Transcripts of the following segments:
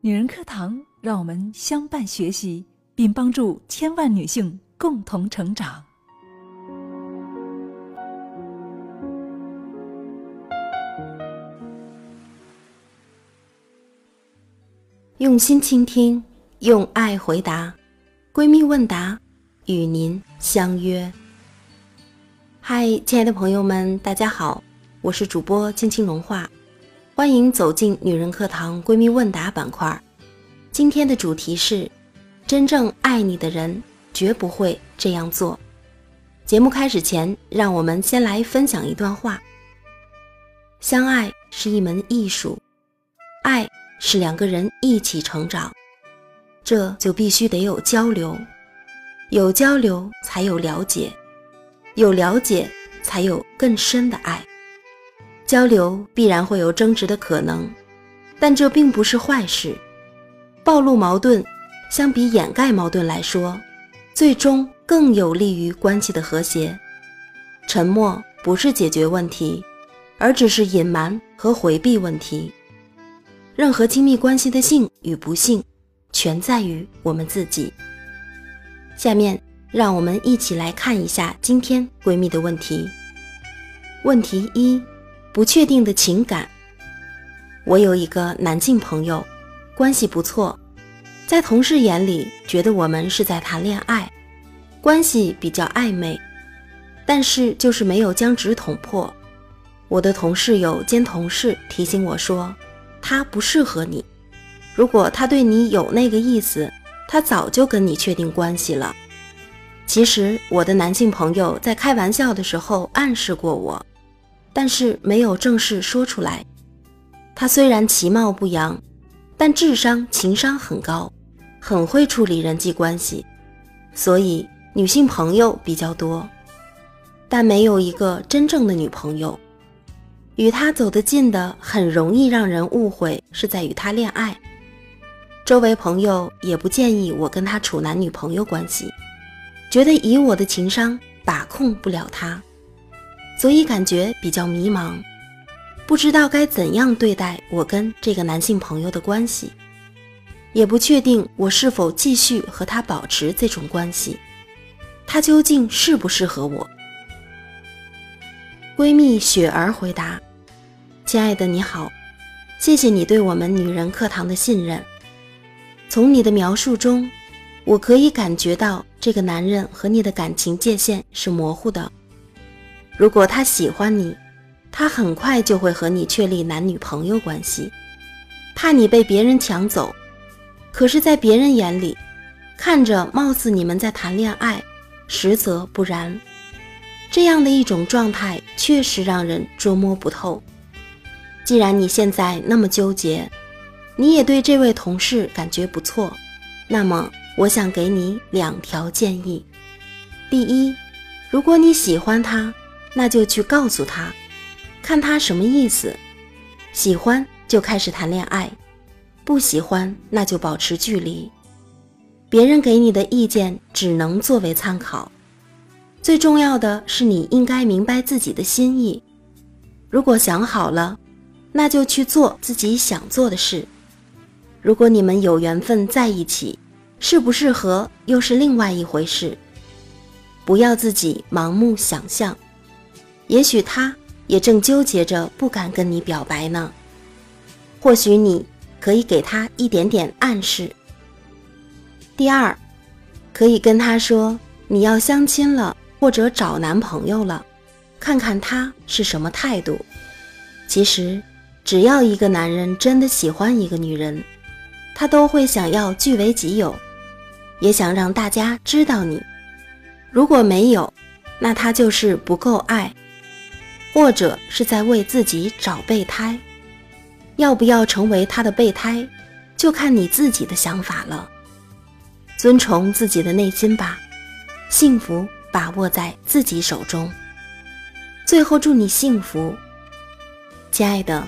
女人课堂，让我们相伴学习，并帮助千万女性共同成长。用心倾听，用爱回答。闺蜜问答，与您相约。嗨，亲爱的朋友们，大家好，我是主播青青融化，欢迎走进女人课堂闺蜜问答板块。今天的主题是：真正爱你的人绝不会这样做。节目开始前，让我们先来分享一段话：相爱是一门艺术，爱。是两个人一起成长，这就必须得有交流，有交流才有了解，有了解才有更深的爱。交流必然会有争执的可能，但这并不是坏事。暴露矛盾，相比掩盖矛盾来说，最终更有利于关系的和谐。沉默不是解决问题，而只是隐瞒和回避问题。任何亲密关系的幸与不幸，全在于我们自己。下面，让我们一起来看一下今天闺蜜的问题。问题一：不确定的情感。我有一个男性朋友，关系不错，在同事眼里觉得我们是在谈恋爱，关系比较暧昧，但是就是没有将纸捅破。我的同事友兼同事提醒我说。他不适合你。如果他对你有那个意思，他早就跟你确定关系了。其实我的男性朋友在开玩笑的时候暗示过我，但是没有正式说出来。他虽然其貌不扬，但智商情商很高，很会处理人际关系，所以女性朋友比较多，但没有一个真正的女朋友。与他走得近的，很容易让人误会是在与他恋爱。周围朋友也不建议我跟他处男女朋友关系，觉得以我的情商把控不了他，所以感觉比较迷茫，不知道该怎样对待我跟这个男性朋友的关系，也不确定我是否继续和他保持这种关系，他究竟适不适合我？闺蜜雪儿回答。亲爱的，你好，谢谢你对我们女人课堂的信任。从你的描述中，我可以感觉到这个男人和你的感情界限是模糊的。如果他喜欢你，他很快就会和你确立男女朋友关系，怕你被别人抢走。可是，在别人眼里，看着貌似你们在谈恋爱，实则不然。这样的一种状态，确实让人捉摸不透。既然你现在那么纠结，你也对这位同事感觉不错，那么我想给你两条建议。第一，如果你喜欢他，那就去告诉他，看他什么意思。喜欢就开始谈恋爱，不喜欢那就保持距离。别人给你的意见只能作为参考，最重要的是你应该明白自己的心意。如果想好了。那就去做自己想做的事。如果你们有缘分在一起，适不适合又是另外一回事。不要自己盲目想象，也许他也正纠结着不敢跟你表白呢。或许你可以给他一点点暗示。第二，可以跟他说你要相亲了，或者找男朋友了，看看他是什么态度。其实。只要一个男人真的喜欢一个女人，他都会想要据为己有，也想让大家知道你。如果没有，那他就是不够爱，或者是在为自己找备胎。要不要成为他的备胎，就看你自己的想法了。遵从自己的内心吧，幸福把握在自己手中。最后，祝你幸福，亲爱的。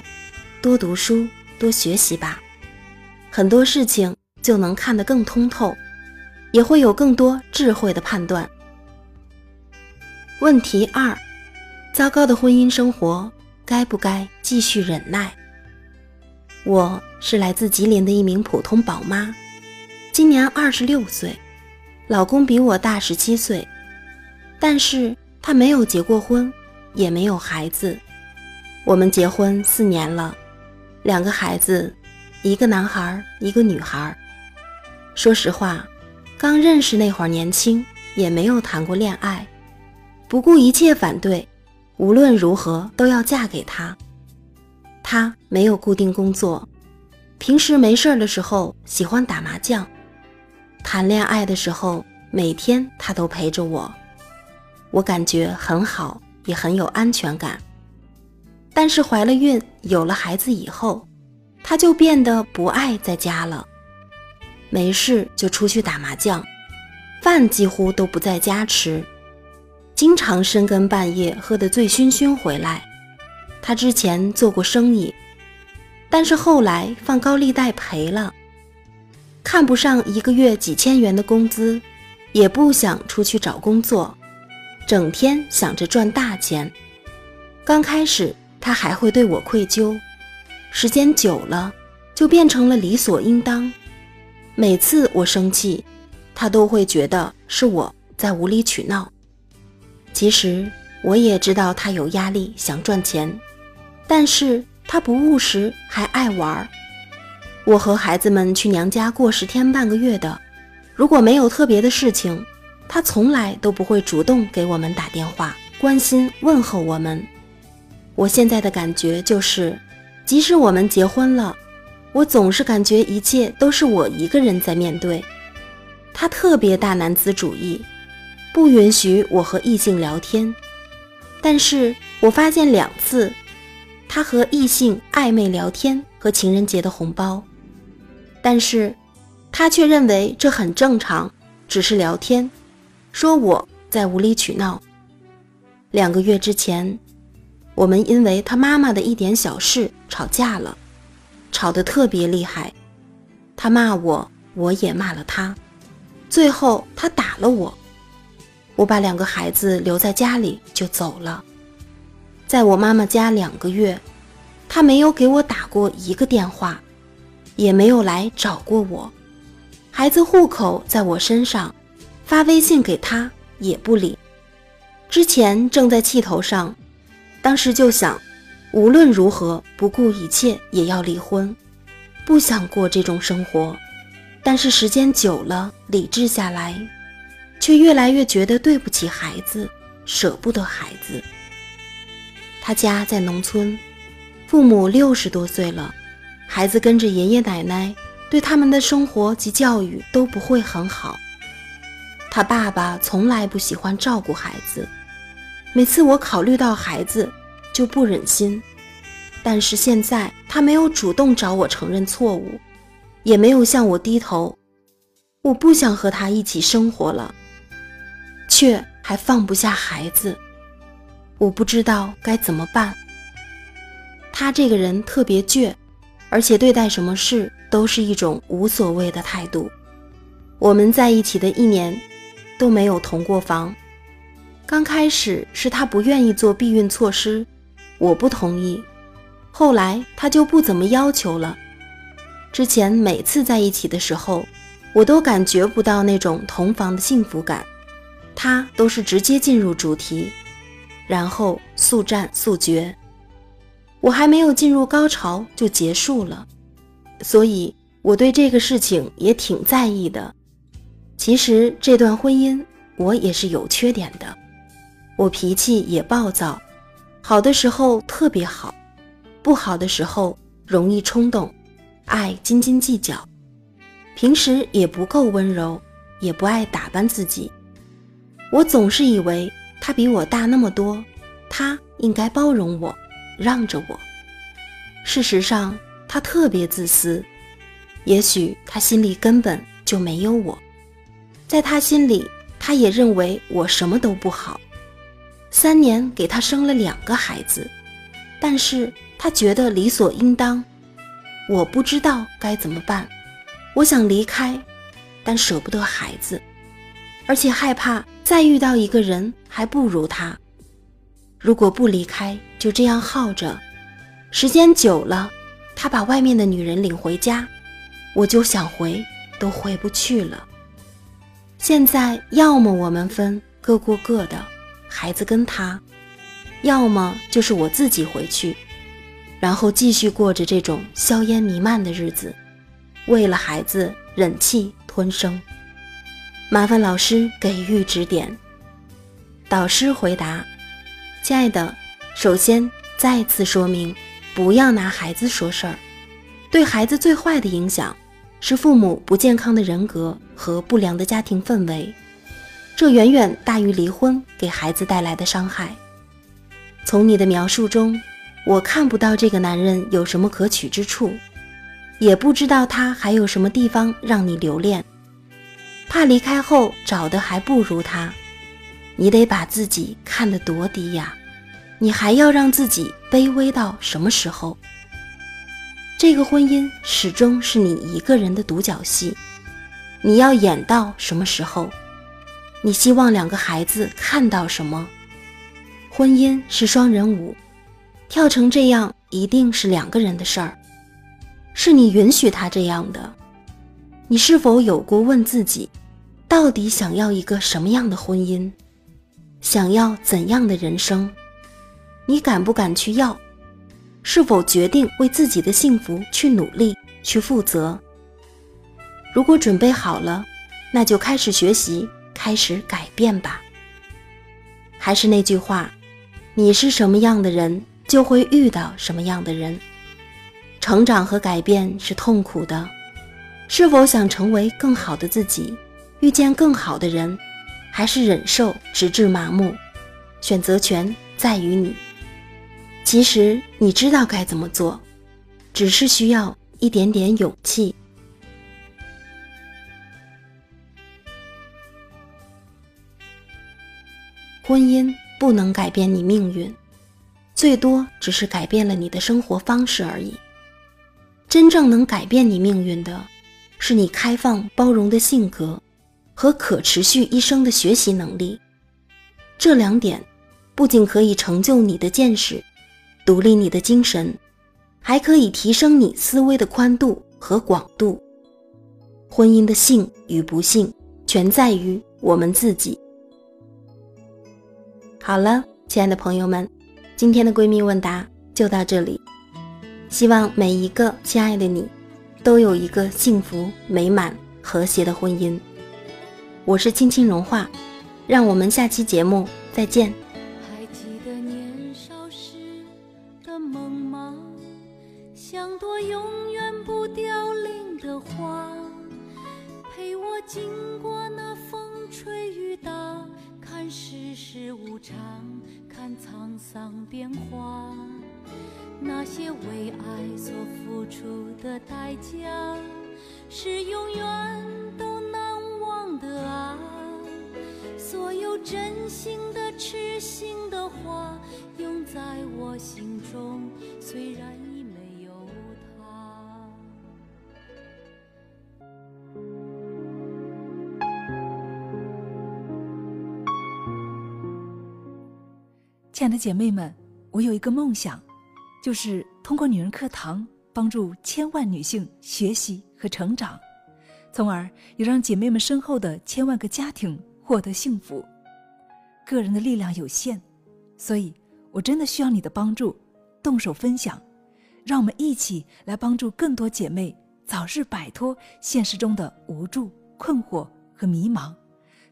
多读书，多学习吧，很多事情就能看得更通透，也会有更多智慧的判断。问题二：糟糕的婚姻生活该不该继续忍耐？我是来自吉林的一名普通宝妈，今年二十六岁，老公比我大十七岁，但是他没有结过婚，也没有孩子。我们结婚四年了，两个孩子，一个男孩，一个女孩。说实话，刚认识那会儿年轻，也没有谈过恋爱，不顾一切反对，无论如何都要嫁给他。他没有固定工作，平时没事儿的时候喜欢打麻将。谈恋爱的时候，每天他都陪着我，我感觉很好，也很有安全感。但是怀了孕，有了孩子以后，他就变得不爱在家了，没事就出去打麻将，饭几乎都不在家吃，经常深更半夜喝得醉醺醺回来。他之前做过生意，但是后来放高利贷赔了，看不上一个月几千元的工资，也不想出去找工作，整天想着赚大钱。刚开始他还会对我愧疚，时间久了就变成了理所应当。每次我生气，他都会觉得是我在无理取闹。其实我也知道他有压力，想赚钱。但是他不务实，还爱玩。我和孩子们去娘家过十天半个月的，如果没有特别的事情，他从来都不会主动给我们打电话关心问候我们。我现在的感觉就是，即使我们结婚了，我总是感觉一切都是我一个人在面对。他特别大男子主义，不允许我和异性聊天。但是我发现两次。他和异性暧昧聊天和情人节的红包，但是，他却认为这很正常，只是聊天，说我在无理取闹。两个月之前，我们因为他妈妈的一点小事吵架了，吵得特别厉害，他骂我，我也骂了他，最后他打了我，我把两个孩子留在家里就走了。在我妈妈家两个月，他没有给我打过一个电话，也没有来找过我。孩子户口在我身上，发微信给他也不理。之前正在气头上，当时就想，无论如何不顾一切也要离婚，不想过这种生活。但是时间久了，理智下来，却越来越觉得对不起孩子，舍不得孩子。他家在农村，父母六十多岁了，孩子跟着爷爷奶奶，对他们的生活及教育都不会很好。他爸爸从来不喜欢照顾孩子，每次我考虑到孩子就不忍心。但是现在他没有主动找我承认错误，也没有向我低头，我不想和他一起生活了，却还放不下孩子。我不知道该怎么办。他这个人特别倔，而且对待什么事都是一种无所谓的态度。我们在一起的一年都没有同过房。刚开始是他不愿意做避孕措施，我不同意。后来他就不怎么要求了。之前每次在一起的时候，我都感觉不到那种同房的幸福感，他都是直接进入主题。然后速战速决，我还没有进入高潮就结束了，所以我对这个事情也挺在意的。其实这段婚姻我也是有缺点的，我脾气也暴躁，好的时候特别好，不好的时候容易冲动，爱斤斤计较，平时也不够温柔，也不爱打扮自己。我总是以为。他比我大那么多，他应该包容我，让着我。事实上，他特别自私。也许他心里根本就没有我，在他心里，他也认为我什么都不好。三年给他生了两个孩子，但是他觉得理所应当。我不知道该怎么办。我想离开，但舍不得孩子，而且害怕。再遇到一个人还不如他，如果不离开，就这样耗着，时间久了，他把外面的女人领回家，我就想回都回不去了。现在要么我们分，各过各的，孩子跟他；要么就是我自己回去，然后继续过着这种硝烟弥漫的日子，为了孩子忍气吞声。麻烦老师给予指点。导师回答：“亲爱的，首先再次说明，不要拿孩子说事儿。对孩子最坏的影响是父母不健康的人格和不良的家庭氛围，这远远大于离婚给孩子带来的伤害。从你的描述中，我看不到这个男人有什么可取之处，也不知道他还有什么地方让你留恋。”怕离开后找的还不如他，你得把自己看得多低呀！你还要让自己卑微到什么时候？这个婚姻始终是你一个人的独角戏，你要演到什么时候？你希望两个孩子看到什么？婚姻是双人舞，跳成这样一定是两个人的事儿，是你允许他这样的。你是否有过问自己？到底想要一个什么样的婚姻？想要怎样的人生？你敢不敢去要？是否决定为自己的幸福去努力、去负责？如果准备好了，那就开始学习，开始改变吧。还是那句话，你是什么样的人，就会遇到什么样的人。成长和改变是痛苦的，是否想成为更好的自己？遇见更好的人，还是忍受直至麻木？选择权在于你。其实你知道该怎么做，只是需要一点点勇气。婚姻不能改变你命运，最多只是改变了你的生活方式而已。真正能改变你命运的，是你开放包容的性格。和可持续一生的学习能力，这两点不仅可以成就你的见识，独立你的精神，还可以提升你思维的宽度和广度。婚姻的幸与不幸，全在于我们自己。好了，亲爱的朋友们，今天的闺蜜问答就到这里。希望每一个亲爱的你，都有一个幸福、美满、和谐的婚姻。我是青青融化，让我们下期节目再见。还记得年少时的梦吗？像朵永远不凋零的花，陪我经过那风吹雨打，看世事无常，看沧桑变化。那些为爱所付出的代价，是永远都。真心的、痴心的话，永在我心中，虽然已没有他。亲爱的姐妹们，我有一个梦想，就是通过女人课堂，帮助千万女性学习和成长。从而也让姐妹们身后的千万个家庭获得幸福。个人的力量有限，所以我真的需要你的帮助，动手分享，让我们一起来帮助更多姐妹早日摆脱现实中的无助、困惑和迷茫，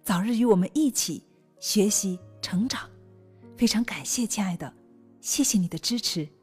早日与我们一起学习成长。非常感谢亲爱的，谢谢你的支持。